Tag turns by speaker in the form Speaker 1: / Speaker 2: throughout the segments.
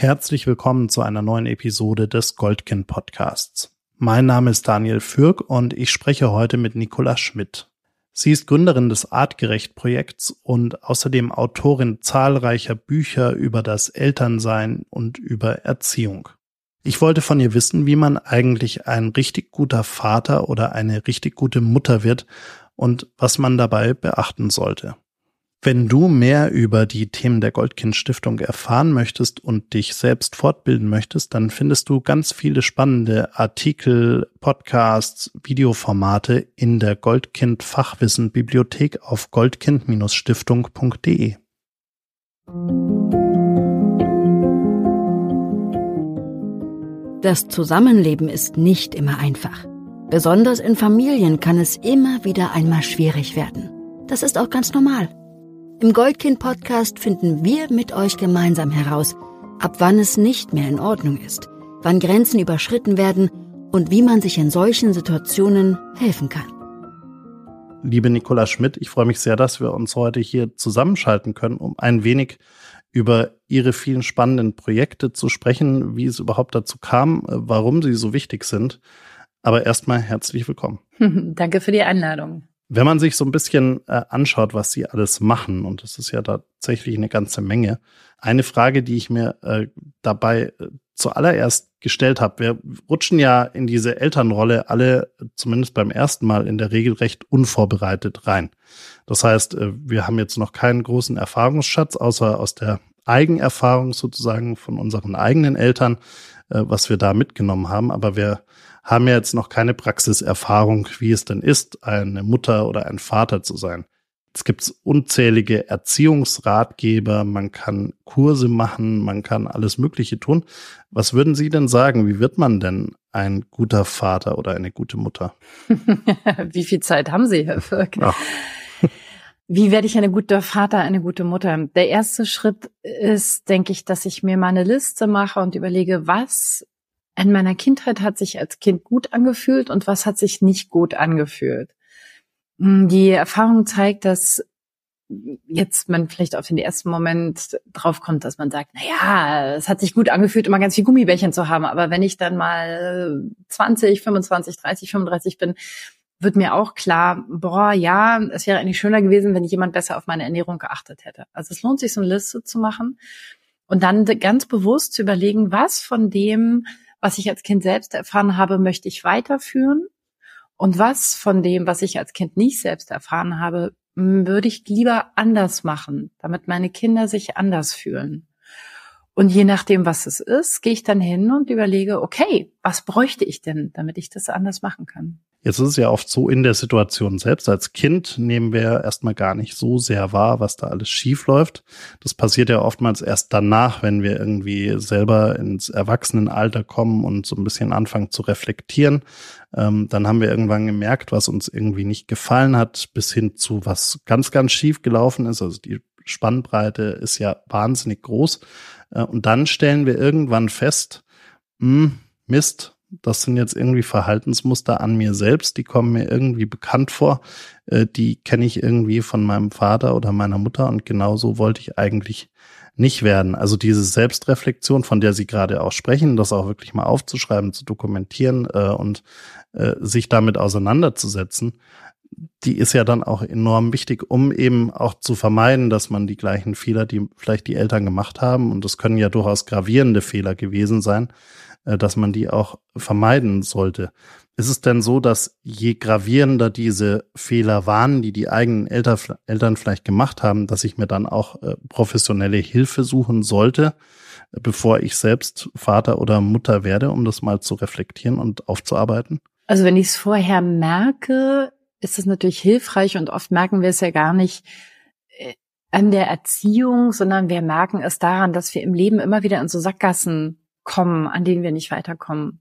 Speaker 1: Herzlich willkommen zu einer neuen Episode des Goldkind Podcasts. Mein Name ist Daniel Fürk und ich spreche heute mit Nicola Schmidt. Sie ist Gründerin des Artgerecht Projekts und außerdem Autorin zahlreicher Bücher über das Elternsein und über Erziehung. Ich wollte von ihr wissen, wie man eigentlich ein richtig guter Vater oder eine richtig gute Mutter wird und was man dabei beachten sollte. Wenn du mehr über die Themen der Goldkind Stiftung erfahren möchtest und dich selbst fortbilden möchtest, dann findest du ganz viele spannende Artikel, Podcasts, Videoformate in der Goldkind Fachwissen Bibliothek auf goldkind-stiftung.de.
Speaker 2: Das Zusammenleben ist nicht immer einfach. Besonders in Familien kann es immer wieder einmal schwierig werden. Das ist auch ganz normal. Im Goldkind-Podcast finden wir mit euch gemeinsam heraus, ab wann es nicht mehr in Ordnung ist, wann Grenzen überschritten werden und wie man sich in solchen Situationen helfen kann.
Speaker 1: Liebe Nicola Schmidt, ich freue mich sehr, dass wir uns heute hier zusammenschalten können, um ein wenig über Ihre vielen spannenden Projekte zu sprechen, wie es überhaupt dazu kam, warum sie so wichtig sind. Aber erstmal herzlich willkommen.
Speaker 3: Danke für die Einladung.
Speaker 1: Wenn man sich so ein bisschen äh, anschaut, was sie alles machen, und das ist ja tatsächlich eine ganze Menge, eine Frage, die ich mir äh, dabei äh, zuallererst gestellt habe, wir rutschen ja in diese Elternrolle alle, zumindest beim ersten Mal, in der Regel recht unvorbereitet rein. Das heißt, äh, wir haben jetzt noch keinen großen Erfahrungsschatz, außer aus der Eigenerfahrung sozusagen von unseren eigenen Eltern, äh, was wir da mitgenommen haben. Aber wir haben ja jetzt noch keine Praxiserfahrung, wie es denn ist, eine Mutter oder ein Vater zu sein. Es gibt unzählige Erziehungsratgeber, man kann Kurse machen, man kann alles Mögliche tun. Was würden Sie denn sagen? Wie wird man denn ein guter Vater oder eine gute Mutter?
Speaker 3: Wie viel Zeit haben Sie, Herr Firk? Wie werde ich eine gute Vater, eine gute Mutter? Der erste Schritt ist, denke ich, dass ich mir mal eine Liste mache und überlege, was in meiner Kindheit hat sich als Kind gut angefühlt und was hat sich nicht gut angefühlt. Hm, die Erfahrung zeigt, dass jetzt man vielleicht auf den ersten Moment drauf kommt, dass man sagt, na ja, es hat sich gut angefühlt, immer ganz viel Gummibärchen zu haben. Aber wenn ich dann mal 20, 25, 30, 35 bin, wird mir auch klar, boah, ja, es wäre eigentlich schöner gewesen, wenn jemand besser auf meine Ernährung geachtet hätte. Also es lohnt sich, so eine Liste zu machen und dann ganz bewusst zu überlegen, was von dem, was ich als Kind selbst erfahren habe, möchte ich weiterführen. Und was von dem, was ich als Kind nicht selbst erfahren habe, würde ich lieber anders machen, damit meine Kinder sich anders fühlen. Und je nachdem, was es ist, gehe ich dann hin und überlege, okay, was bräuchte ich denn, damit ich das anders machen kann?
Speaker 1: Jetzt ist es ja oft so in der Situation selbst. Als Kind nehmen wir erstmal gar nicht so sehr wahr, was da alles schief läuft. Das passiert ja oftmals erst danach, wenn wir irgendwie selber ins Erwachsenenalter kommen und so ein bisschen anfangen zu reflektieren. Ähm, dann haben wir irgendwann gemerkt, was uns irgendwie nicht gefallen hat, bis hin zu was ganz, ganz schief gelaufen ist. Also die Spannbreite ist ja wahnsinnig groß. Äh, und dann stellen wir irgendwann fest, mh, hm, Mist, das sind jetzt irgendwie Verhaltensmuster an mir selbst, die kommen mir irgendwie bekannt vor, äh, die kenne ich irgendwie von meinem Vater oder meiner Mutter und genauso wollte ich eigentlich nicht werden. Also diese Selbstreflexion, von der Sie gerade auch sprechen, das auch wirklich mal aufzuschreiben, zu dokumentieren äh, und äh, sich damit auseinanderzusetzen, die ist ja dann auch enorm wichtig, um eben auch zu vermeiden, dass man die gleichen Fehler, die vielleicht die Eltern gemacht haben, und das können ja durchaus gravierende Fehler gewesen sein, dass man die auch vermeiden sollte. Ist es denn so, dass je gravierender diese Fehler waren, die die eigenen Eltern, Eltern vielleicht gemacht haben, dass ich mir dann auch äh, professionelle Hilfe suchen sollte, bevor ich selbst Vater oder Mutter werde, um das mal zu reflektieren und aufzuarbeiten?
Speaker 3: Also wenn ich es vorher merke, ist es natürlich hilfreich und oft merken wir es ja gar nicht äh, an der Erziehung, sondern wir merken es daran, dass wir im Leben immer wieder in so Sackgassen kommen, an denen wir nicht weiterkommen.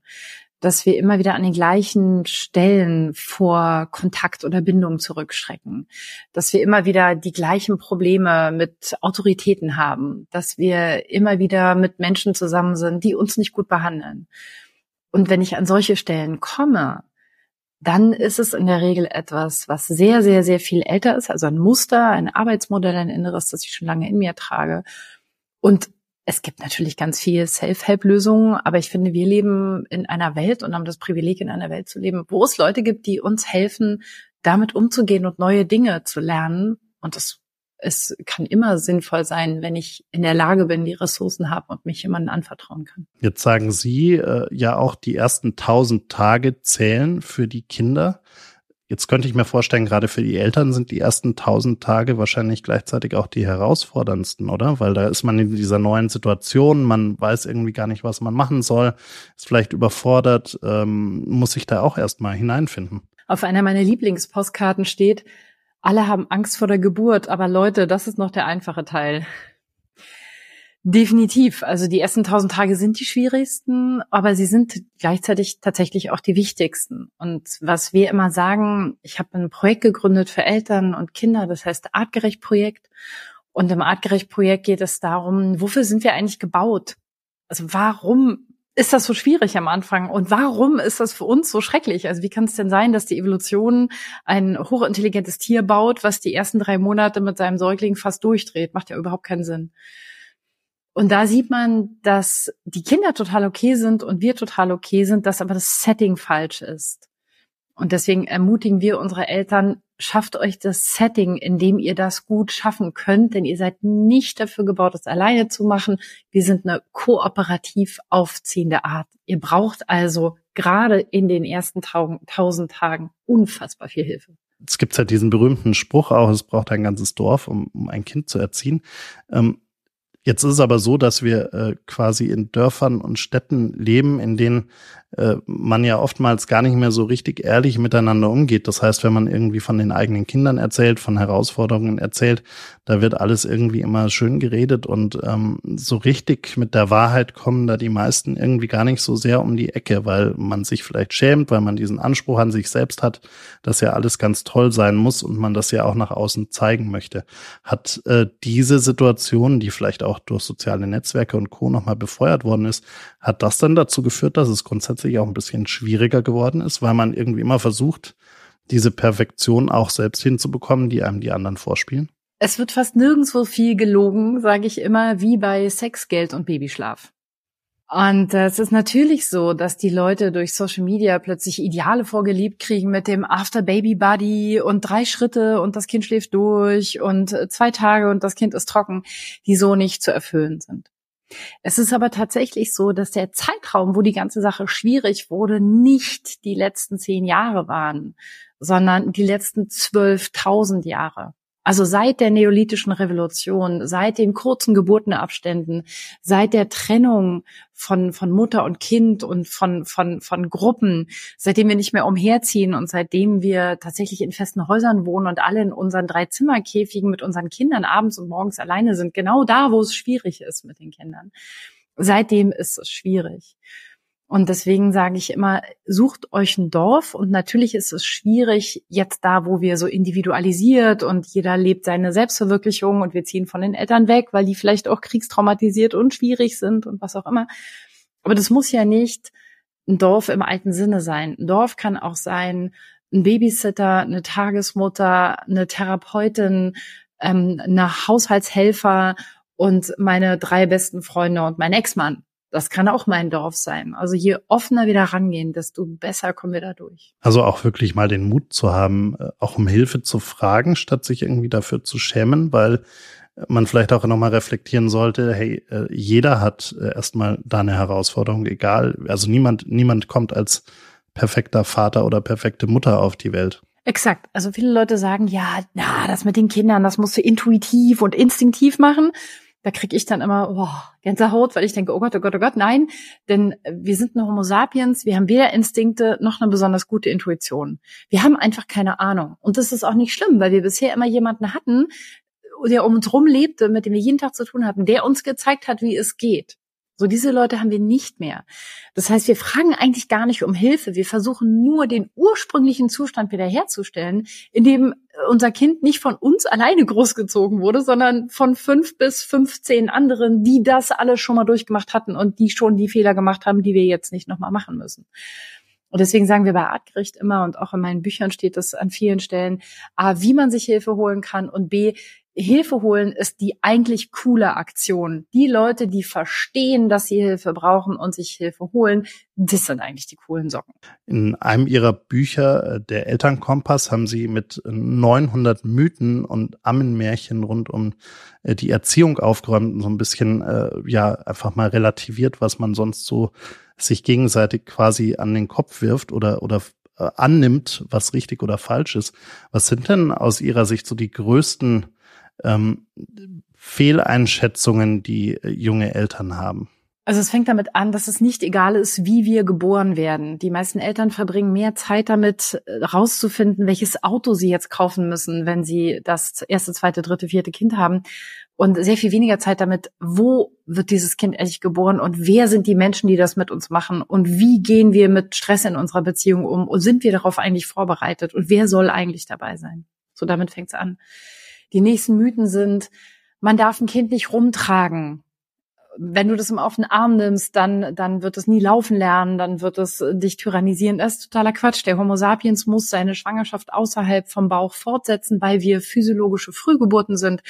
Speaker 3: Dass wir immer wieder an den gleichen Stellen vor Kontakt oder Bindung zurückschrecken. Dass wir immer wieder die gleichen Probleme mit Autoritäten haben. Dass wir immer wieder mit Menschen zusammen sind, die uns nicht gut behandeln. Und wenn ich an solche Stellen komme, dann ist es in der Regel etwas, was sehr, sehr, sehr viel älter ist, also ein Muster, ein Arbeitsmodell, ein Inneres, das ich schon lange in mir trage. Und Es gibt natürlich ganz viel Self-Help-Lösungen, aber ich finde, wir leben in einer Welt und haben das Privileg, in einer Welt zu leben, wo es Leute gibt, die uns helfen, damit umzugehen und neue Dinge zu lernen. Und das es kann immer sinnvoll sein, wenn ich in der Lage bin, die Ressourcen habe und mich jemandem anvertrauen kann.
Speaker 1: Jetzt sagen Sie äh, ja auch, die ersten tausend Tage zählen für die Kinder. Jetzt könnte ich mir vorstellen, gerade für die Eltern sind die ersten tausend Tage wahrscheinlich gleichzeitig auch die herausforderndsten, oder? Weil da ist man in dieser neuen Situation, man weiß irgendwie gar nicht, was man machen soll, ist vielleicht überfordert, ähm, muss sich da auch erstmal hineinfinden.
Speaker 3: Auf einer meiner Lieblingspostkarten steht, alle haben Angst vor der Geburt, aber Leute, das ist noch der einfache Teil. Definitiv. Also die ersten tausend Tage sind die schwierigsten, aber sie sind gleichzeitig tatsächlich auch die wichtigsten. Und was wir immer sagen, ich habe ein Projekt gegründet für Eltern und Kinder, das heißt Artgerecht Projekt. Und im Artgerecht Projekt geht es darum, wofür sind wir eigentlich gebaut? Also warum ist das so schwierig am Anfang? Und warum ist das für uns so schrecklich? Also wie kann es denn sein, dass die Evolution ein hochintelligentes Tier baut, was die ersten drei Monate mit seinem Säugling fast durchdreht? Macht ja überhaupt keinen Sinn. Und da sieht man, dass die Kinder total okay sind und wir total okay sind, dass aber das Setting falsch ist. Und deswegen ermutigen wir unsere Eltern, schafft euch das Setting, in dem ihr das gut schaffen könnt, denn ihr seid nicht dafür gebaut, das alleine zu machen. Wir sind eine kooperativ aufziehende Art. Ihr braucht also gerade in den ersten tausend Tagen unfassbar viel Hilfe.
Speaker 1: Es gibt halt diesen berühmten Spruch auch, es braucht ein ganzes Dorf, um, um ein Kind zu erziehen. Ähm, Jetzt ist es aber so, dass wir äh, quasi in Dörfern und Städten leben, in denen äh, man ja oftmals gar nicht mehr so richtig ehrlich miteinander umgeht. Das heißt, wenn man irgendwie von den eigenen Kindern erzählt, von Herausforderungen erzählt, da wird alles irgendwie immer schön geredet und ähm, so richtig mit der Wahrheit kommen da die meisten irgendwie gar nicht so sehr um die Ecke, weil man sich vielleicht schämt, weil man diesen Anspruch an sich selbst hat, dass ja alles ganz toll sein muss und man das ja auch nach außen zeigen möchte. Hat äh, diese Situation, die vielleicht auch durch soziale Netzwerke und Co. nochmal befeuert worden ist, hat das dann dazu geführt, dass es grundsätzlich auch ein bisschen schwieriger geworden ist, weil man irgendwie immer versucht, diese Perfektion auch selbst hinzubekommen, die einem die anderen vorspielen?
Speaker 3: Es wird fast nirgendwo viel gelogen, sage ich immer, wie bei Sex, Geld und Babyschlaf. Und es ist natürlich so, dass die Leute durch Social Media plötzlich Ideale vorgeliebt kriegen mit dem After Baby Buddy und drei Schritte und das Kind schläft durch und zwei Tage und das Kind ist trocken, die so nicht zu erfüllen sind. Es ist aber tatsächlich so, dass der Zeitraum, wo die ganze Sache schwierig wurde, nicht die letzten zehn Jahre waren, sondern die letzten zwölftausend Jahre. Also seit der neolithischen Revolution, seit den kurzen Geburtenabständen, seit der Trennung von, von Mutter und Kind und von, von, von Gruppen, seitdem wir nicht mehr umherziehen und seitdem wir tatsächlich in festen Häusern wohnen und alle in unseren drei Zimmerkäfigen mit unseren Kindern abends und morgens alleine sind, genau da, wo es schwierig ist mit den Kindern. Seitdem ist es schwierig. Und deswegen sage ich immer, sucht euch ein Dorf. Und natürlich ist es schwierig, jetzt da, wo wir so individualisiert und jeder lebt seine Selbstverwirklichung und wir ziehen von den Eltern weg, weil die vielleicht auch kriegstraumatisiert und schwierig sind und was auch immer. Aber das muss ja nicht ein Dorf im alten Sinne sein. Ein Dorf kann auch sein, ein Babysitter, eine Tagesmutter, eine Therapeutin, ähm, eine Haushaltshelfer und meine drei besten Freunde und mein Ex-Mann. Das kann auch mein Dorf sein. Also je offener wir da rangehen, desto besser kommen wir da durch.
Speaker 1: Also auch wirklich mal den Mut zu haben, äh, auch um Hilfe zu fragen, statt sich irgendwie dafür zu schämen, weil man vielleicht auch nochmal reflektieren sollte, hey, äh, jeder hat äh, erstmal da eine Herausforderung, egal, also niemand, niemand kommt als perfekter Vater oder perfekte Mutter auf die Welt.
Speaker 3: Exakt. Also viele Leute sagen, ja, na, das mit den Kindern, das musst du intuitiv und instinktiv machen da kriege ich dann immer oh, Gänsehaut, weil ich denke, oh Gott, oh Gott, oh Gott, nein, denn wir sind eine Homo sapiens, wir haben weder Instinkte noch eine besonders gute Intuition. Wir haben einfach keine Ahnung. Und das ist auch nicht schlimm, weil wir bisher immer jemanden hatten, der um uns rum lebte, mit dem wir jeden Tag zu tun hatten, der uns gezeigt hat, wie es geht. So diese Leute haben wir nicht mehr. Das heißt, wir fragen eigentlich gar nicht um Hilfe. Wir versuchen nur den ursprünglichen Zustand wiederherzustellen, in dem unser Kind nicht von uns alleine großgezogen wurde, sondern von fünf bis 15 anderen, die das alles schon mal durchgemacht hatten und die schon die Fehler gemacht haben, die wir jetzt nicht nochmal machen müssen. Und deswegen sagen wir bei Artgericht immer, und auch in meinen Büchern steht das an vielen Stellen, A, wie man sich Hilfe holen kann und B, Hilfe holen ist die eigentlich coole Aktion. Die Leute, die verstehen, dass sie Hilfe brauchen und sich Hilfe holen, das sind eigentlich die coolen Socken.
Speaker 1: In einem ihrer Bücher, äh, der Elternkompass, haben sie mit 900 Mythen und Ammenmärchen rund um äh, die Erziehung aufgeräumt und so ein bisschen, äh, ja, einfach mal relativiert, was man sonst so sich gegenseitig quasi an den Kopf wirft oder, oder äh, annimmt, was richtig oder falsch ist. Was sind denn aus Ihrer Sicht so die größten ähm, Fehleinschätzungen, die äh, junge Eltern haben?
Speaker 3: Also es fängt damit an, dass es nicht egal ist, wie wir geboren werden. Die meisten Eltern verbringen mehr Zeit damit, äh, rauszufinden, welches Auto sie jetzt kaufen müssen, wenn sie das erste, zweite, dritte, vierte Kind haben. Und sehr viel weniger Zeit damit, wo wird dieses Kind ehrlich geboren und wer sind die Menschen, die das mit uns machen und wie gehen wir mit Stress in unserer Beziehung um und sind wir darauf eigentlich vorbereitet und wer soll eigentlich dabei sein? So damit fängt's an. Die nächsten Mythen sind, man darf ein Kind nicht rumtragen wenn du das auf den Arm nimmst, dann, dann wird es nie laufen lernen, dann wird es dich tyrannisieren. Das ist totaler Quatsch. Der Homo sapiens muss seine Schwangerschaft außerhalb vom Bauch fortsetzen, weil wir physiologische Frühgeburten sind.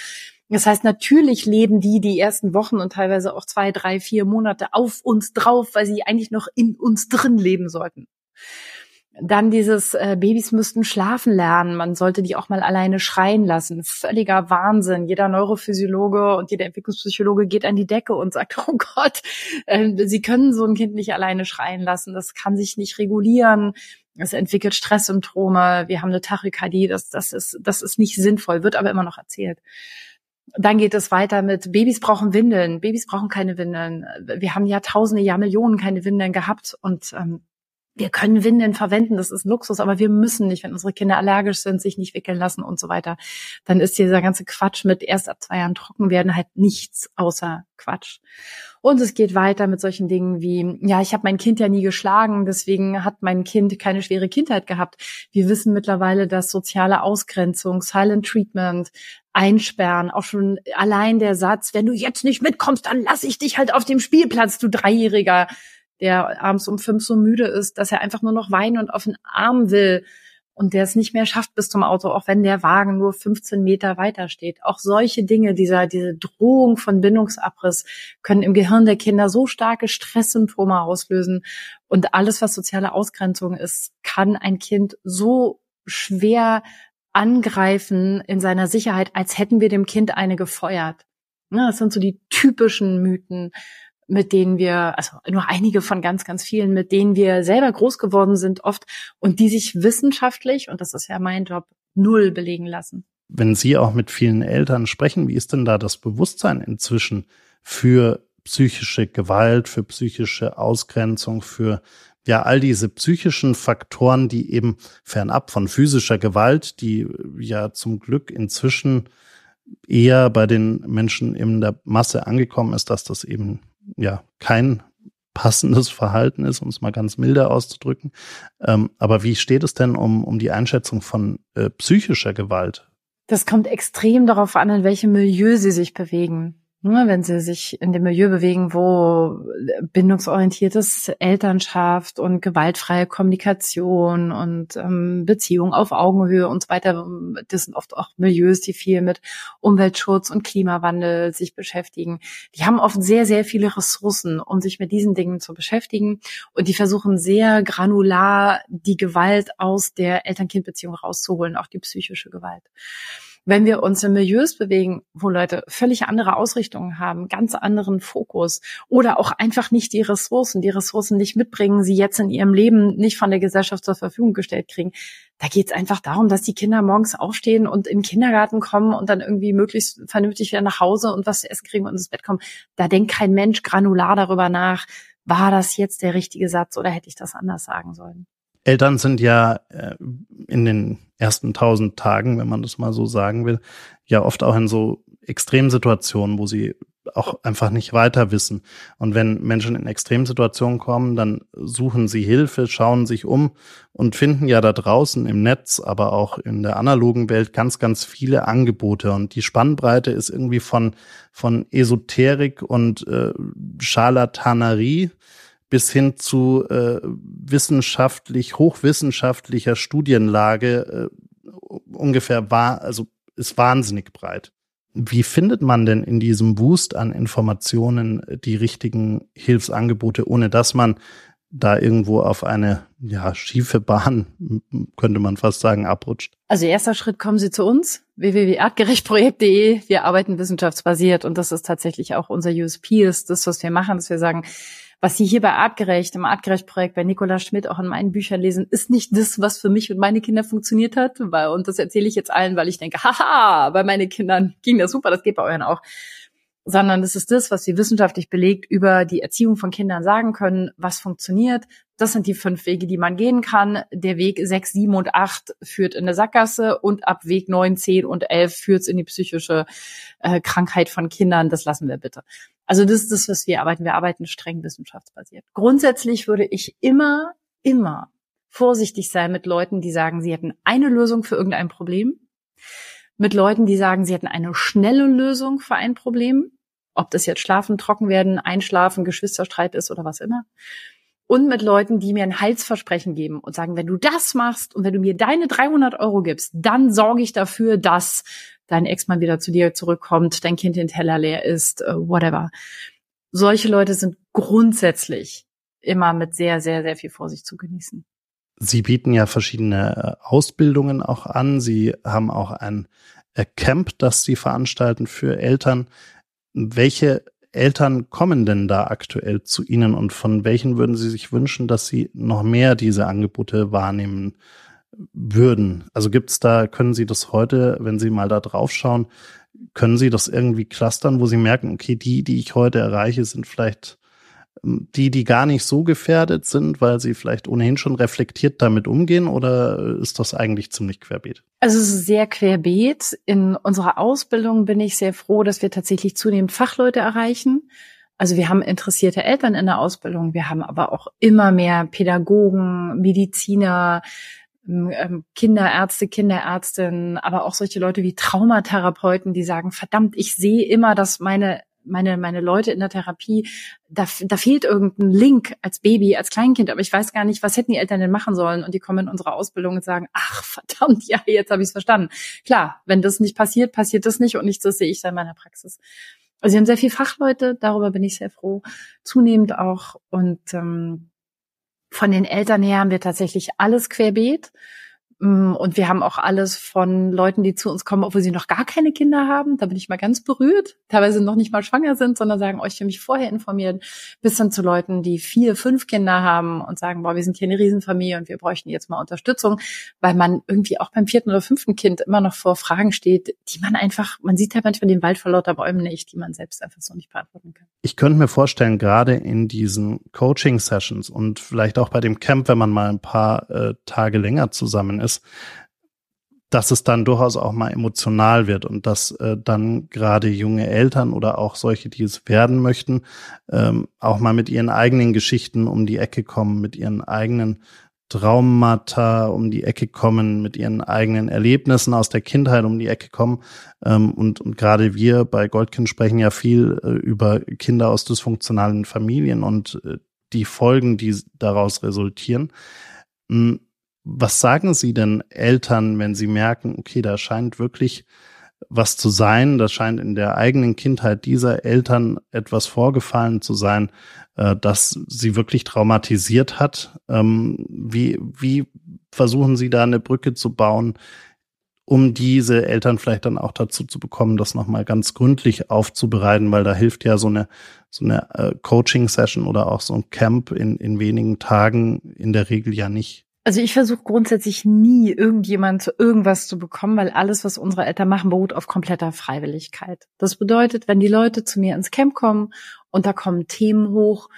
Speaker 3: Das heißt, natürlich leben die die ersten Wochen und teilweise auch zwei, drei, vier Monate auf uns drauf, weil sie eigentlich noch in uns drin leben sollten. Dann dieses äh, Babys müssten schlafen lernen, man sollte die auch mal alleine schreien lassen. Völliger Wahnsinn. Jeder Neurophysiologe und jeder Entwicklungspsychologe geht an die Decke und sagt, oh Gott, äh, sie können so ein Kind nicht alleine schreien lassen, das kann sich nicht regulieren. Es entwickelt Stresssymptome, wir haben eine Tachykardie, das, das, ist, das ist nicht sinnvoll, wird aber immer noch erzählt. Dann geht es weiter mit Babys brauchen Windeln. Babys brauchen keine Windeln. Wir haben Jahrtausende, Jahrmillionen keine Windeln gehabt und ähm, wir können Windeln verwenden, das ist Luxus, aber wir müssen nicht, wenn unsere Kinder allergisch sind, sich nicht wickeln lassen und so weiter. Dann ist dieser ganze Quatsch mit erst ab zwei Jahren trocken werden halt nichts außer Quatsch. Und es geht weiter mit solchen Dingen wie, ja, ich habe mein Kind ja nie geschlagen, deswegen hat mein Kind keine schwere Kindheit gehabt. Wir wissen mittlerweile, dass soziale Ausgrenzung, Silent Treatment, Einsperren, auch schon allein der Satz, wenn du jetzt nicht mitkommst, dann lass ich dich halt auf dem Spielplatz, du Dreijähriger der abends um fünf so müde ist, dass er einfach nur noch weinen und auf den Arm will und der es nicht mehr schafft bis zum Auto, auch wenn der Wagen nur 15 Meter weiter steht. Auch solche Dinge, dieser, diese Drohung von Bindungsabriss können im Gehirn der Kinder so starke Stresssymptome auslösen. Und alles, was soziale Ausgrenzung ist, kann ein Kind so schwer angreifen in seiner Sicherheit, als hätten wir dem Kind eine gefeuert. Das sind so die typischen Mythen mit denen wir, also nur einige von ganz, ganz vielen, mit denen wir selber groß geworden sind oft und die sich wissenschaftlich, und das ist ja mein Job, null belegen lassen.
Speaker 1: Wenn Sie auch mit vielen Eltern sprechen, wie ist denn da das Bewusstsein inzwischen für psychische Gewalt, für psychische Ausgrenzung, für ja all diese psychischen Faktoren, die eben fernab von physischer Gewalt, die ja zum Glück inzwischen eher bei den Menschen in der Masse angekommen ist, dass das eben ja kein passendes Verhalten ist, um es mal ganz milde auszudrücken. Ähm, aber wie steht es denn um, um die Einschätzung von äh, psychischer Gewalt?
Speaker 3: Das kommt extrem darauf an, in welchem Milieu sie sich bewegen. Ne, wenn sie sich in dem Milieu bewegen, wo bindungsorientiertes Elternschaft und gewaltfreie Kommunikation und ähm, Beziehung auf Augenhöhe und so weiter, das sind oft auch Milieus, die viel mit Umweltschutz und Klimawandel sich beschäftigen. Die haben oft sehr, sehr viele Ressourcen, um sich mit diesen Dingen zu beschäftigen und die versuchen sehr granular die Gewalt aus der Eltern-Kind-Beziehung rauszuholen, auch die psychische Gewalt wenn wir uns in Milieus bewegen, wo Leute völlig andere Ausrichtungen haben, ganz anderen Fokus oder auch einfach nicht die Ressourcen, die Ressourcen nicht mitbringen, sie jetzt in ihrem Leben nicht von der Gesellschaft zur Verfügung gestellt kriegen, da geht es einfach darum, dass die Kinder morgens aufstehen und in den Kindergarten kommen und dann irgendwie möglichst vernünftig wieder nach Hause und was zu essen kriegen und ins Bett kommen. Da denkt kein Mensch granular darüber nach, war das jetzt der richtige Satz oder hätte ich das anders sagen sollen.
Speaker 1: Eltern sind ja äh, in den ersten tausend Tagen, wenn man das mal so sagen will, ja oft auch in so Extremsituationen, wo sie auch einfach nicht weiter wissen. Und wenn Menschen in Extremsituationen kommen, dann suchen sie Hilfe, schauen sich um und finden ja da draußen im Netz, aber auch in der analogen Welt ganz, ganz viele Angebote. Und die Spannbreite ist irgendwie von, von Esoterik und äh, Charlatanerie bis hin zu äh, wissenschaftlich, hochwissenschaftlicher Studienlage äh, ungefähr war, also ist wahnsinnig breit. Wie findet man denn in diesem Boost an Informationen die richtigen Hilfsangebote, ohne dass man da irgendwo auf eine ja, schiefe Bahn, könnte man fast sagen, abrutscht?
Speaker 3: Also erster Schritt, kommen Sie zu uns, www.artgerechtprojekt.de. Wir arbeiten wissenschaftsbasiert und das ist tatsächlich auch unser USP, ist das, was wir machen, dass wir sagen, was Sie hier bei Artgerecht, im Artgerecht-Projekt bei Nicola Schmidt auch in meinen Büchern lesen, ist nicht das, was für mich und meine Kinder funktioniert hat. Und das erzähle ich jetzt allen, weil ich denke, haha, bei meinen Kindern ging das super, das geht bei euren auch sondern es ist das, was wir wissenschaftlich belegt über die Erziehung von Kindern sagen können, was funktioniert. Das sind die fünf Wege, die man gehen kann. Der Weg sechs, sieben und acht führt in eine Sackgasse und ab Weg neun, zehn und elf führt es in die psychische äh, Krankheit von Kindern. Das lassen wir bitte. Also das ist das, was wir arbeiten. Wir arbeiten streng wissenschaftsbasiert. Grundsätzlich würde ich immer, immer vorsichtig sein mit Leuten, die sagen, sie hätten eine Lösung für irgendein Problem mit Leuten, die sagen, sie hätten eine schnelle Lösung für ein Problem ob das jetzt Schlafen, trocken werden, Einschlafen, Geschwisterstreit ist oder was immer. Und mit Leuten, die mir ein Halsversprechen geben und sagen, wenn du das machst und wenn du mir deine 300 Euro gibst, dann sorge ich dafür, dass dein Ex-Mann wieder zu dir zurückkommt, dein Kind den Teller leer ist, uh, whatever. Solche Leute sind grundsätzlich immer mit sehr, sehr, sehr viel Vorsicht zu genießen.
Speaker 1: Sie bieten ja verschiedene äh, Ausbildungen auch an. Sie haben auch ein äh, Camp, das Sie veranstalten für Eltern. Welche Eltern kommen denn da aktuell zu Ihnen und von welchen würden Sie sich wünschen, dass Sie noch mehr diese Angebote wahrnehmen würden? Also gibt es da, können Sie das heute, wenn Sie mal da drauf schauen, können Sie das irgendwie clustern, wo Sie merken, okay, die, die ich heute erreiche, sind vielleicht die, die gar nicht so gefährdet sind, weil sie vielleicht ohnehin schon reflektiert damit umgehen oder ist das eigentlich ziemlich querbeet?
Speaker 3: Also es ist sehr querbeet. In unserer Ausbildung bin ich sehr froh, dass wir tatsächlich zunehmend Fachleute erreichen. Also wir haben interessierte Eltern in der Ausbildung, wir haben aber auch immer mehr Pädagogen, Mediziner, ähm, Kinderärzte, Kinderärztinnen, aber auch solche Leute wie Traumatherapeuten, die sagen, verdammt, ich sehe immer, dass meine meine, meine Leute in der Therapie, da, da fehlt irgendein Link als Baby, als Kleinkind, aber ich weiß gar nicht, was hätten die Eltern denn machen sollen? Und die kommen in unsere Ausbildung und sagen, ach verdammt, ja, jetzt habe ich es verstanden. Klar, wenn das nicht passiert, passiert das nicht und nichts, das sehe ich dann in meiner Praxis. Also sie haben sehr viel Fachleute, darüber bin ich sehr froh, zunehmend auch. Und ähm, von den Eltern her haben wir tatsächlich alles querbeet. Mm, und wir haben auch alles von Leuten, die zu uns kommen, obwohl sie noch gar keine Kinder haben. Da bin ich mal ganz berührt. Teilweise noch nicht mal schwanger sind, sondern sagen, oh, will mich vorher informieren. Bis hin zu Leuten, die vier, fünf Kinder haben und sagen, boah, wir sind hier eine Riesenfamilie und wir bräuchten jetzt mal Unterstützung, weil man irgendwie auch beim vierten oder fünften Kind immer noch vor Fragen steht, die man einfach, man sieht ja manchmal den Wald vor lauter Bäumen nicht, die man selbst einfach so nicht beantworten kann.
Speaker 1: Ich könnte mir vorstellen, gerade in diesen Coaching-Sessions und vielleicht auch bei dem Camp, wenn man mal ein paar äh, Tage länger zusammen ist, ist, dass es dann durchaus auch mal emotional wird und dass äh, dann gerade junge Eltern oder auch solche, die es werden möchten, ähm, auch mal mit ihren eigenen Geschichten um die Ecke kommen, mit ihren eigenen Traumata um die Ecke kommen, mit ihren eigenen Erlebnissen aus der Kindheit um die Ecke kommen. Ähm, und, und gerade wir bei Goldkind sprechen ja viel äh, über Kinder aus dysfunktionalen Familien und äh, die Folgen, die daraus resultieren. Hm, was sagen Sie denn Eltern, wenn sie merken, okay, da scheint wirklich was zu sein, da scheint in der eigenen Kindheit dieser Eltern etwas vorgefallen zu sein, äh, das sie wirklich traumatisiert hat. Ähm, wie, wie versuchen Sie da eine Brücke zu bauen, um diese Eltern vielleicht dann auch dazu zu bekommen, das nochmal ganz gründlich aufzubereiten, weil da hilft ja so eine, so eine äh, Coaching-Session oder auch so ein Camp in, in wenigen Tagen in der Regel ja nicht.
Speaker 3: Also ich versuche grundsätzlich nie irgendjemand zu irgendwas zu bekommen, weil alles, was unsere Eltern machen, beruht auf kompletter Freiwilligkeit. Das bedeutet, wenn die Leute zu mir ins Camp kommen und da kommen Themen hoch,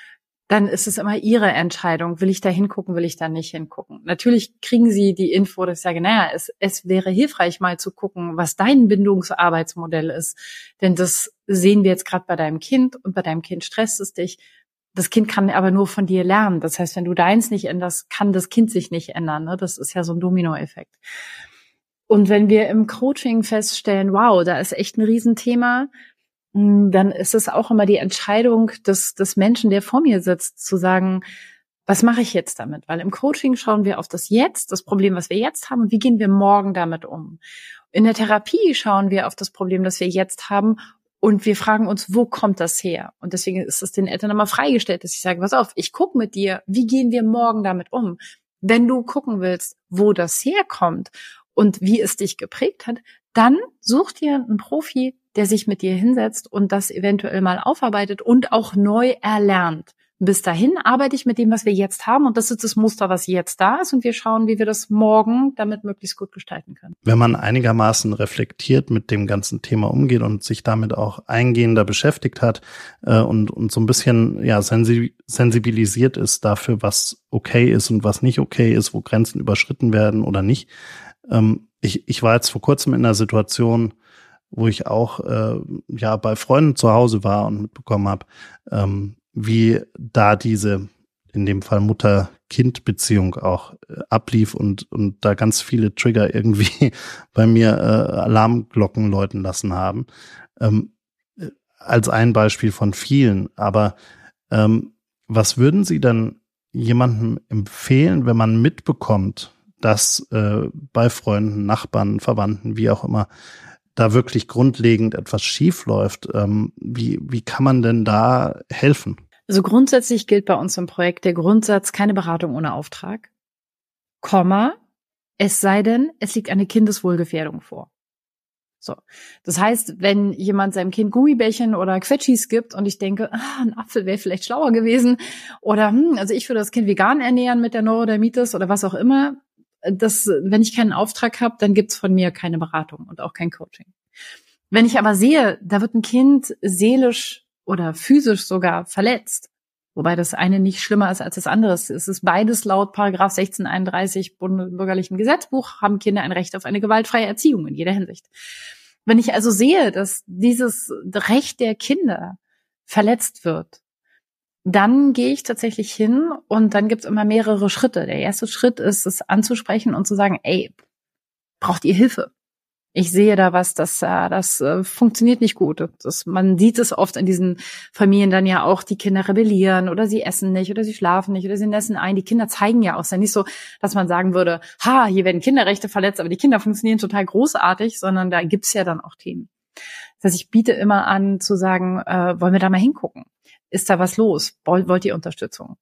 Speaker 3: dann ist es immer ihre Entscheidung. Will ich da hingucken, will ich da nicht hingucken? Natürlich kriegen sie die Info, dass ich sage, naja, es, es wäre hilfreich mal zu gucken, was dein Bindungsarbeitsmodell ist. Denn das sehen wir jetzt gerade bei deinem Kind und bei deinem Kind stresst es dich. Das Kind kann aber nur von dir lernen. Das heißt, wenn du deins nicht änderst, kann das Kind sich nicht ändern. Ne? Das ist ja so ein Dominoeffekt. Und wenn wir im Coaching feststellen, wow, da ist echt ein Riesenthema, hm, dann ist es auch immer die Entscheidung des, des Menschen, der vor mir sitzt, zu sagen, was mache ich jetzt damit? Weil im Coaching schauen wir auf das Jetzt, das Problem, was wir jetzt haben, und wie gehen wir morgen damit um? In der Therapie schauen wir auf das Problem, das wir jetzt haben und wir fragen uns, wo kommt das her? Und deswegen ist es den Eltern immer freigestellt, dass ich sage, pass auf, ich gucke mit dir, wie gehen wir morgen damit um? Wenn du gucken willst, wo das herkommt und wie es dich geprägt hat, dann such dir einen Profi, der sich mit dir hinsetzt und das eventuell mal aufarbeitet und auch neu erlernt. Bis dahin arbeite ich mit dem, was wir jetzt haben und das ist das Muster, was jetzt da ist und wir schauen, wie wir das morgen damit möglichst gut gestalten können.
Speaker 1: Wenn man einigermaßen reflektiert mit dem ganzen Thema umgeht und sich damit auch eingehender beschäftigt hat äh, und, und so ein bisschen ja sensibilisiert ist dafür, was okay ist und was nicht okay ist, wo Grenzen überschritten werden oder nicht. Ähm, ich, ich war jetzt vor kurzem in einer Situation, wo ich auch äh, ja bei Freunden zu Hause war und mitbekommen habe, ähm, wie da diese in dem Fall Mutter-Kind-Beziehung auch äh, ablief und und da ganz viele Trigger irgendwie bei mir äh, Alarmglocken läuten lassen haben. Ähm, äh, als ein Beispiel von vielen. Aber ähm, was würden Sie dann jemandem empfehlen, wenn man mitbekommt, dass äh, bei Freunden, Nachbarn, Verwandten, wie auch immer, da wirklich grundlegend etwas schief läuft. Ähm, wie, wie kann man denn da helfen?
Speaker 3: Also grundsätzlich gilt bei uns im Projekt der Grundsatz keine Beratung ohne Auftrag. Komma, es sei denn, es liegt eine Kindeswohlgefährdung vor. So. Das heißt, wenn jemand seinem Kind Gummibärchen oder Quetschis gibt und ich denke, ah, ein Apfel wäre vielleicht schlauer gewesen oder hm, also ich würde das Kind vegan ernähren mit der Neurodermitis oder was auch immer, das, wenn ich keinen Auftrag habe, dann gibt's von mir keine Beratung und auch kein Coaching. Wenn ich aber sehe, da wird ein Kind seelisch oder physisch sogar verletzt, wobei das eine nicht schlimmer ist als das andere. Es ist beides laut Paragraph 1631 Bundesbürgerlichen Gesetzbuch haben Kinder ein Recht auf eine gewaltfreie Erziehung in jeder Hinsicht. Wenn ich also sehe, dass dieses Recht der Kinder verletzt wird, dann gehe ich tatsächlich hin und dann gibt's immer mehrere Schritte. Der erste Schritt ist, es anzusprechen und zu sagen, ey, braucht ihr Hilfe? Ich sehe da was, das, äh, das äh, funktioniert nicht gut. Das, man sieht es oft in diesen Familien dann ja auch, die Kinder rebellieren oder sie essen nicht oder sie schlafen nicht oder sie nässen ein. Die Kinder zeigen ja auch. Es nicht so, dass man sagen würde, ha, hier werden Kinderrechte verletzt, aber die Kinder funktionieren total großartig, sondern da gibt's ja dann auch Themen. Das heißt, ich biete immer an zu sagen, äh, wollen wir da mal hingucken? Ist da was los? Wollt ihr Unterstützung?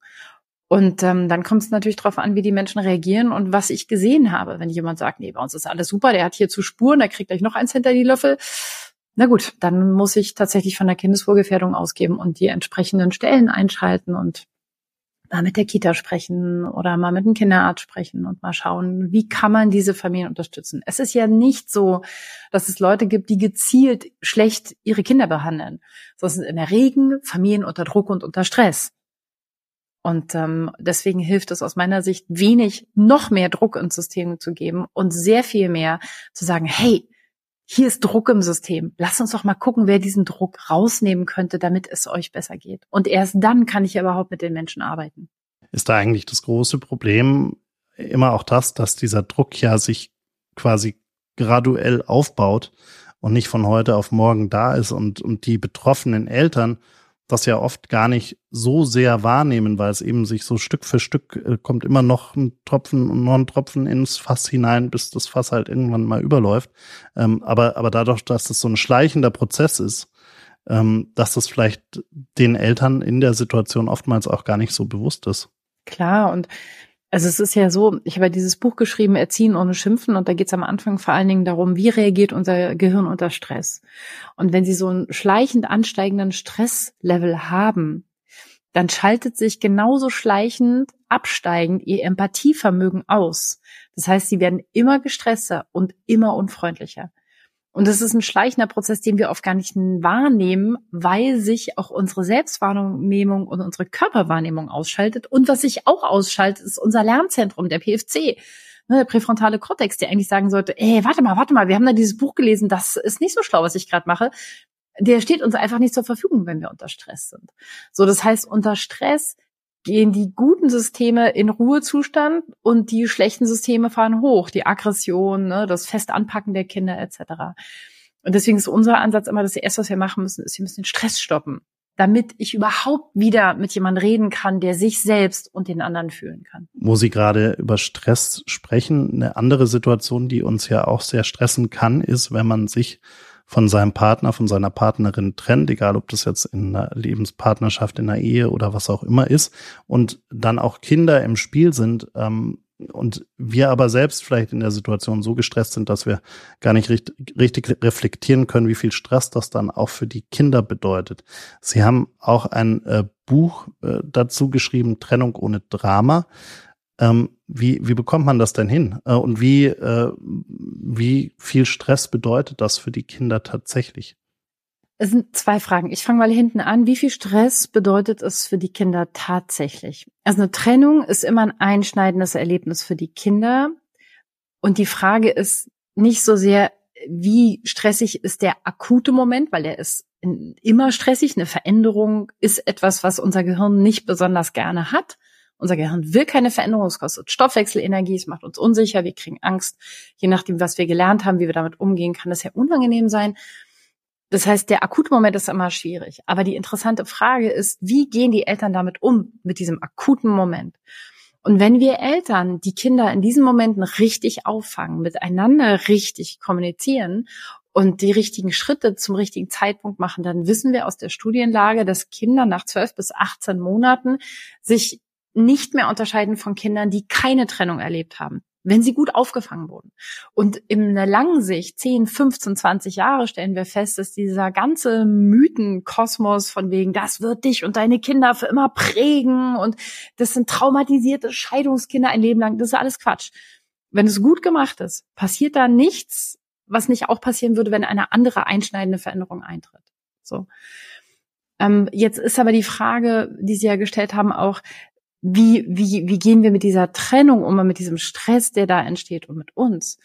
Speaker 3: Und ähm, dann kommt es natürlich darauf an, wie die Menschen reagieren und was ich gesehen habe. Wenn jemand sagt, nee, bei uns ist alles super, der hat hier zu Spuren, der kriegt gleich noch eins hinter die Löffel. Na gut, dann muss ich tatsächlich von der Kindeswohlgefährdung ausgeben und die entsprechenden Stellen einschalten und mal mit der Kita sprechen oder mal mit dem Kinderarzt sprechen und mal schauen, wie kann man diese Familien unterstützen. Es ist ja nicht so, dass es Leute gibt, die gezielt schlecht ihre Kinder behandeln, sondern sind in der Regel Familien unter Druck und unter Stress. Und ähm, deswegen hilft es aus meiner Sicht wenig, noch mehr Druck ins System zu geben und sehr viel mehr zu sagen, hey, hier ist Druck im System. Lass uns doch mal gucken, wer diesen Druck rausnehmen könnte, damit es euch besser geht. Und erst dann kann ich überhaupt mit den Menschen arbeiten.
Speaker 1: Ist da eigentlich das große Problem immer auch das, dass dieser Druck ja sich quasi graduell aufbaut und nicht von heute auf morgen da ist und, und die betroffenen Eltern das ja oft gar nicht so sehr wahrnehmen, weil es eben sich so Stück für Stück äh, kommt immer noch ein Tropfen und noch ein Tropfen ins Fass hinein, bis das Fass halt irgendwann mal überläuft. Ähm, aber, aber dadurch, dass das so ein schleichender Prozess ist, ähm, dass das vielleicht den Eltern in der Situation oftmals auch gar nicht so bewusst ist.
Speaker 3: Klar, und also es ist ja so, ich habe ja dieses Buch geschrieben, Erziehen ohne Schimpfen, und da geht es am Anfang vor allen Dingen darum, wie reagiert unser Gehirn unter Stress. Und wenn Sie so einen schleichend ansteigenden Stresslevel haben, dann schaltet sich genauso schleichend absteigend Ihr Empathievermögen aus. Das heißt, Sie werden immer gestresster und immer unfreundlicher. Und das ist ein schleichender Prozess, den wir oft gar nicht wahrnehmen, weil sich auch unsere Selbstwahrnehmung und unsere Körperwahrnehmung ausschaltet. Und was sich auch ausschaltet, ist unser Lernzentrum, der PFC, ne, der präfrontale Kortex, der eigentlich sagen sollte, ey, warte mal, warte mal, wir haben da dieses Buch gelesen, das ist nicht so schlau, was ich gerade mache. Der steht uns einfach nicht zur Verfügung, wenn wir unter Stress sind. So, das heißt, unter Stress gehen die guten Systeme in Ruhezustand und die schlechten Systeme fahren hoch. Die Aggression, ne, das fest Anpacken der Kinder etc. Und deswegen ist unser Ansatz immer, das erste, was wir machen müssen, ist, wir müssen den Stress stoppen. damit ich überhaupt wieder mit jemandem reden kann, der sich selbst und den anderen fühlen kann.
Speaker 1: Wo Sie gerade über Stress sprechen, eine andere Situation, die uns ja auch sehr stressen kann, ist, wenn man sich von seinem Partner, von seiner Partnerin trennt, egal ob das jetzt in einer Lebenspartnerschaft, in einer Ehe oder was auch immer ist, und dann auch Kinder im Spiel sind, ähm, und wir aber selbst vielleicht in der Situation so gestresst sind, dass wir gar nicht richtig, richtig reflektieren können, wie viel Stress das dann auch für die Kinder bedeutet. Sie haben auch ein äh, Buch äh, dazu geschrieben, Trennung ohne Drama. Ähm, wie, wie bekommt man das denn hin? Äh, und wie, äh, wie viel Stress bedeutet das für die Kinder tatsächlich?
Speaker 3: Es sind zwei Fragen. Ich fange mal hinten an. Wie viel Stress bedeutet es für die Kinder tatsächlich? Also eine Trennung ist immer ein einschneidendes Erlebnis für die Kinder. Und die Frage ist nicht so sehr, wie stressig ist der akute Moment, weil der ist immer stressig. Eine Veränderung ist etwas, was unser Gehirn nicht besonders gerne hat. Unser Gehirn will keine Veränderung, es kostet Stoffwechselenergie, es macht uns unsicher, wir kriegen Angst. Je nachdem, was wir gelernt haben, wie wir damit umgehen, kann das ja unangenehm sein. Das heißt, der akute Moment ist immer schwierig. Aber die interessante Frage ist, wie gehen die Eltern damit um, mit diesem akuten Moment? Und wenn wir Eltern die Kinder in diesen Momenten richtig auffangen, miteinander richtig kommunizieren und die richtigen Schritte zum richtigen Zeitpunkt machen, dann wissen wir aus der Studienlage, dass Kinder nach 12 bis 18 Monaten sich nicht mehr unterscheiden von Kindern, die keine Trennung erlebt haben wenn sie gut aufgefangen wurden. Und in der langen Sicht, 10, 15, 20 Jahre, stellen wir fest, dass dieser ganze Mythenkosmos von wegen, das wird dich und deine Kinder für immer prägen und das sind traumatisierte Scheidungskinder ein Leben lang, das ist alles Quatsch. Wenn es gut gemacht ist, passiert da nichts, was nicht auch passieren würde, wenn eine andere einschneidende Veränderung eintritt. So. Ähm, jetzt ist aber die Frage, die Sie ja gestellt haben, auch, wie, wie, wie gehen wir mit dieser Trennung um, mit diesem Stress, der da entsteht und mit uns?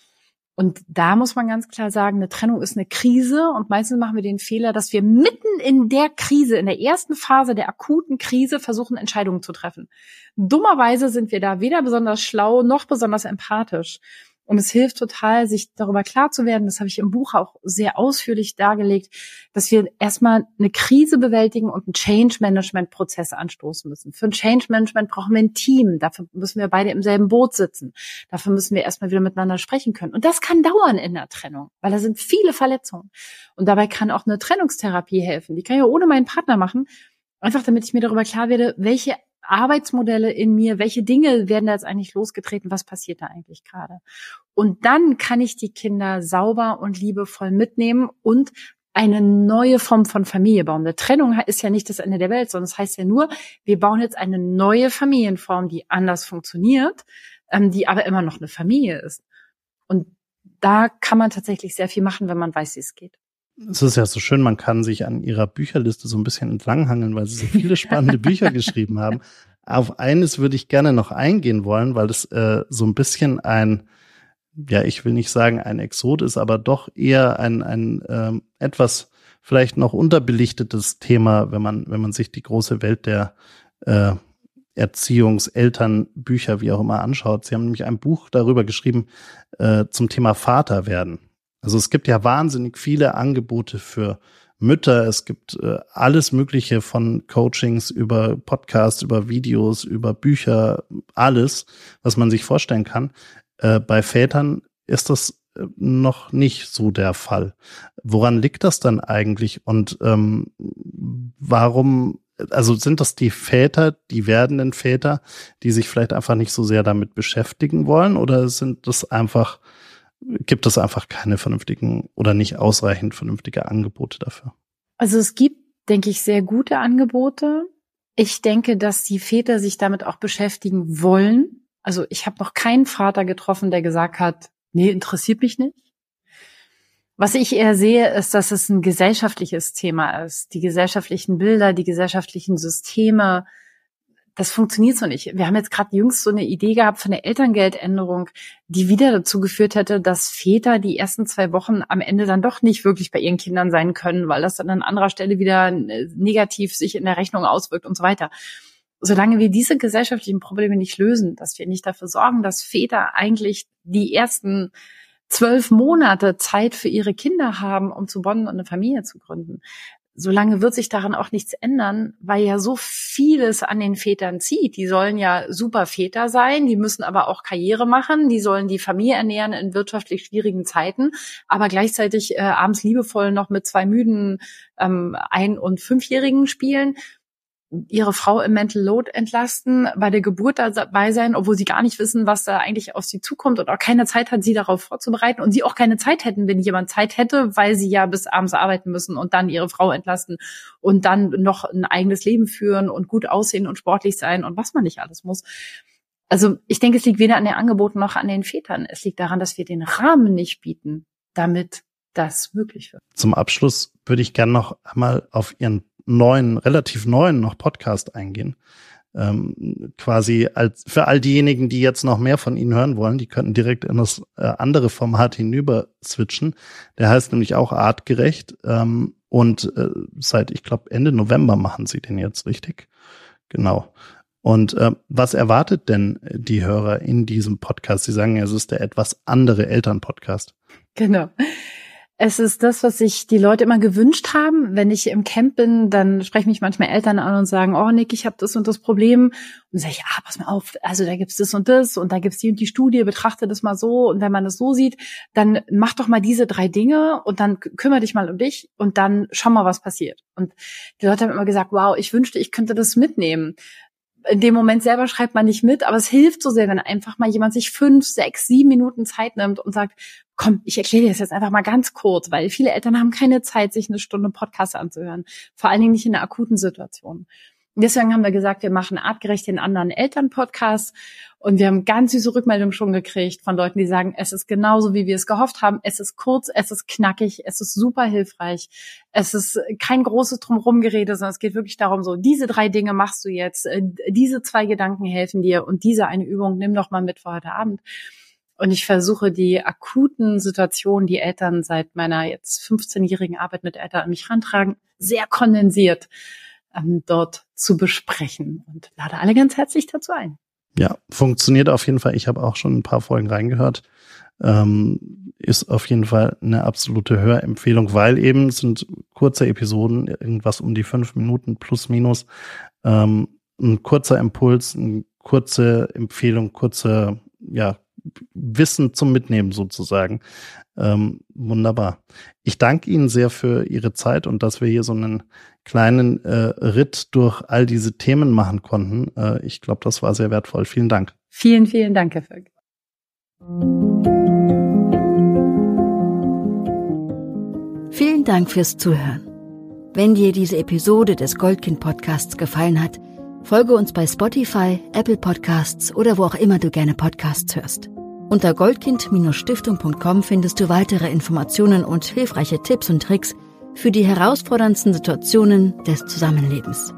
Speaker 3: Und da muss man ganz klar sagen, eine Trennung ist eine Krise und meistens machen wir den Fehler, dass wir mitten in der Krise, in der ersten Phase der akuten Krise versuchen, Entscheidungen zu treffen. Dummerweise sind wir da weder besonders schlau noch besonders empathisch. Und es hilft total, sich darüber klar zu werden, das habe ich im Buch auch sehr ausführlich dargelegt, dass wir erstmal eine Krise bewältigen und einen Change-Management-Prozess anstoßen müssen. Für ein Change-Management brauchen wir ein Team. Dafür müssen wir beide im selben Boot sitzen. Dafür müssen wir erstmal wieder miteinander sprechen können. Und das kann dauern in der Trennung, weil da sind viele Verletzungen. Und dabei kann auch eine Trennungstherapie helfen. Die kann ich ja ohne meinen Partner machen. Einfach damit ich mir darüber klar werde, welche Arbeitsmodelle in mir, welche Dinge werden da jetzt eigentlich losgetreten, was passiert da eigentlich gerade. Und dann kann ich die Kinder sauber und liebevoll mitnehmen und eine neue Form von Familie bauen. Eine Trennung ist ja nicht das Ende der Welt, sondern es das heißt ja nur, wir bauen jetzt eine neue Familienform, die anders funktioniert, ähm, die aber immer noch eine Familie ist. Und da kann man tatsächlich sehr viel machen, wenn man weiß, wie es geht.
Speaker 1: Es ist ja so schön, man kann sich an ihrer Bücherliste so ein bisschen entlanghangeln, weil sie so viele spannende Bücher geschrieben haben. Auf eines würde ich gerne noch eingehen wollen, weil es äh, so ein bisschen ein, ja, ich will nicht sagen ein Exot ist, aber doch eher ein, ein ähm, etwas vielleicht noch unterbelichtetes Thema, wenn man, wenn man sich die große Welt der äh, Erziehungs-, Elternbücher, wie auch immer anschaut. Sie haben nämlich ein Buch darüber geschrieben äh, zum Thema Vater werden. Also es gibt ja wahnsinnig viele Angebote für Mütter. Es gibt äh, alles Mögliche von Coachings über Podcasts, über Videos, über Bücher, alles, was man sich vorstellen kann. Äh, bei Vätern ist das äh, noch nicht so der Fall. Woran liegt das dann eigentlich und ähm, warum, also sind das die Väter, die werdenden Väter, die sich vielleicht einfach nicht so sehr damit beschäftigen wollen oder sind das einfach gibt es einfach keine vernünftigen oder nicht ausreichend vernünftige Angebote dafür.
Speaker 3: Also es gibt, denke ich, sehr gute Angebote. Ich denke, dass die Väter sich damit auch beschäftigen wollen. Also ich habe noch keinen Vater getroffen, der gesagt hat, nee, interessiert mich nicht. Was ich eher sehe, ist, dass es ein gesellschaftliches Thema ist. Die gesellschaftlichen Bilder, die gesellschaftlichen Systeme, das funktioniert so nicht. Wir haben jetzt gerade jüngst so eine Idee gehabt von der Elterngeldänderung, die wieder dazu geführt hätte, dass Väter die ersten zwei Wochen am Ende dann doch nicht wirklich bei ihren Kindern sein können, weil das dann an anderer Stelle wieder äh, negativ sich in der Rechnung auswirkt und so weiter. Solange wir diese gesellschaftlichen Probleme nicht lösen, dass wir nicht dafür sorgen, dass Väter eigentlich die ersten zwölf Monate Zeit für ihre Kinder haben, um zu bonden und eine Familie zu gründen, solange wird sich daran auch nichts ändern, weil ja so vieles an den Vätern zieht. Die sollen ja super Väter sein, die müssen aber auch Karriere machen, die sollen die Familie ernähren in wirtschaftlich schwierigen Zeiten, aber gleichzeitig äh, abends liebevoll noch mit zwei müden ähm, Ein- und Fünfjährigen spielen ihre Frau im Mental Load entlasten, bei der Geburt dabei sein, obwohl sie gar nicht wissen, was da eigentlich auf sie zukommt und auch keine Zeit hat, sie darauf vorzubereiten und sie auch keine Zeit hätten, wenn jemand Zeit hätte, weil sie ja bis abends arbeiten müssen und dann ihre Frau entlasten und dann noch ein eigenes Leben führen und gut aussehen und sportlich sein und was man nicht alles muss. Also ich denke, es liegt weder an den Angeboten noch an den Vätern. Es liegt daran, dass wir den Rahmen nicht bieten, damit das möglich wird.
Speaker 1: Zum Abschluss würde ich gerne noch einmal auf Ihren neuen, relativ neuen noch Podcast eingehen. Ähm, quasi als für all diejenigen, die jetzt noch mehr von Ihnen hören wollen, die könnten direkt in das äh, andere Format hinüber switchen. Der heißt nämlich auch artgerecht ähm, und äh, seit ich glaube Ende November machen Sie den jetzt richtig. Genau. Und äh, was erwartet denn die Hörer in diesem Podcast? Sie sagen, es ist der etwas andere Elternpodcast.
Speaker 3: Genau. Es ist das, was sich die Leute immer gewünscht haben. Wenn ich im Camp bin, dann sprechen mich manchmal Eltern an und sagen, oh Nick, ich habe das und das Problem. Und sage ich, ah, pass mal auf, also da gibt's das und das und da gibt's die und die Studie, betrachte das mal so. Und wenn man das so sieht, dann mach doch mal diese drei Dinge und dann kümmere dich mal um dich und dann schau mal, was passiert. Und die Leute haben immer gesagt, wow, ich wünschte, ich könnte das mitnehmen in dem Moment selber schreibt man nicht mit, aber es hilft so sehr, wenn einfach mal jemand sich fünf, sechs, sieben Minuten Zeit nimmt und sagt, komm, ich erkläre dir das jetzt einfach mal ganz kurz, weil viele Eltern haben keine Zeit, sich eine Stunde Podcast anzuhören. Vor allen Dingen nicht in einer akuten Situation. Deswegen haben wir gesagt, wir machen artgerecht den anderen Elternpodcast und wir haben ganz süße Rückmeldungen schon gekriegt von Leuten, die sagen, es ist genauso, wie wir es gehofft haben. Es ist kurz, es ist knackig, es ist super hilfreich. Es ist kein großes Drumherumgerede, sondern es geht wirklich darum, so, diese drei Dinge machst du jetzt, äh, diese zwei Gedanken helfen dir und diese eine Übung nimm doch mal mit für heute Abend. Und ich versuche die akuten Situationen, die Eltern seit meiner jetzt 15-jährigen Arbeit mit Eltern an mich rantragen, sehr kondensiert ähm, dort zu besprechen und lade alle ganz herzlich dazu ein.
Speaker 1: Ja, funktioniert auf jeden Fall. Ich habe auch schon ein paar Folgen reingehört. Ähm, ist auf jeden Fall eine absolute Hörempfehlung, weil eben sind kurze Episoden, irgendwas um die fünf Minuten plus minus. Ähm, ein kurzer Impuls, eine kurze Empfehlung, kurze ja, Wissen zum Mitnehmen sozusagen. Ähm, wunderbar. Ich danke Ihnen sehr für Ihre Zeit und dass wir hier so einen kleinen äh, Ritt durch all diese Themen machen konnten. Äh, ich glaube, das war sehr wertvoll. Vielen Dank.
Speaker 3: Vielen, vielen Dank, Herr Völk.
Speaker 2: Vielen Dank fürs Zuhören. Wenn dir diese Episode des Goldkind Podcasts gefallen hat, folge uns bei Spotify, Apple Podcasts oder wo auch immer du gerne Podcasts hörst. Unter goldkind-stiftung.com findest du weitere Informationen und hilfreiche Tipps und Tricks für die herausforderndsten Situationen des Zusammenlebens.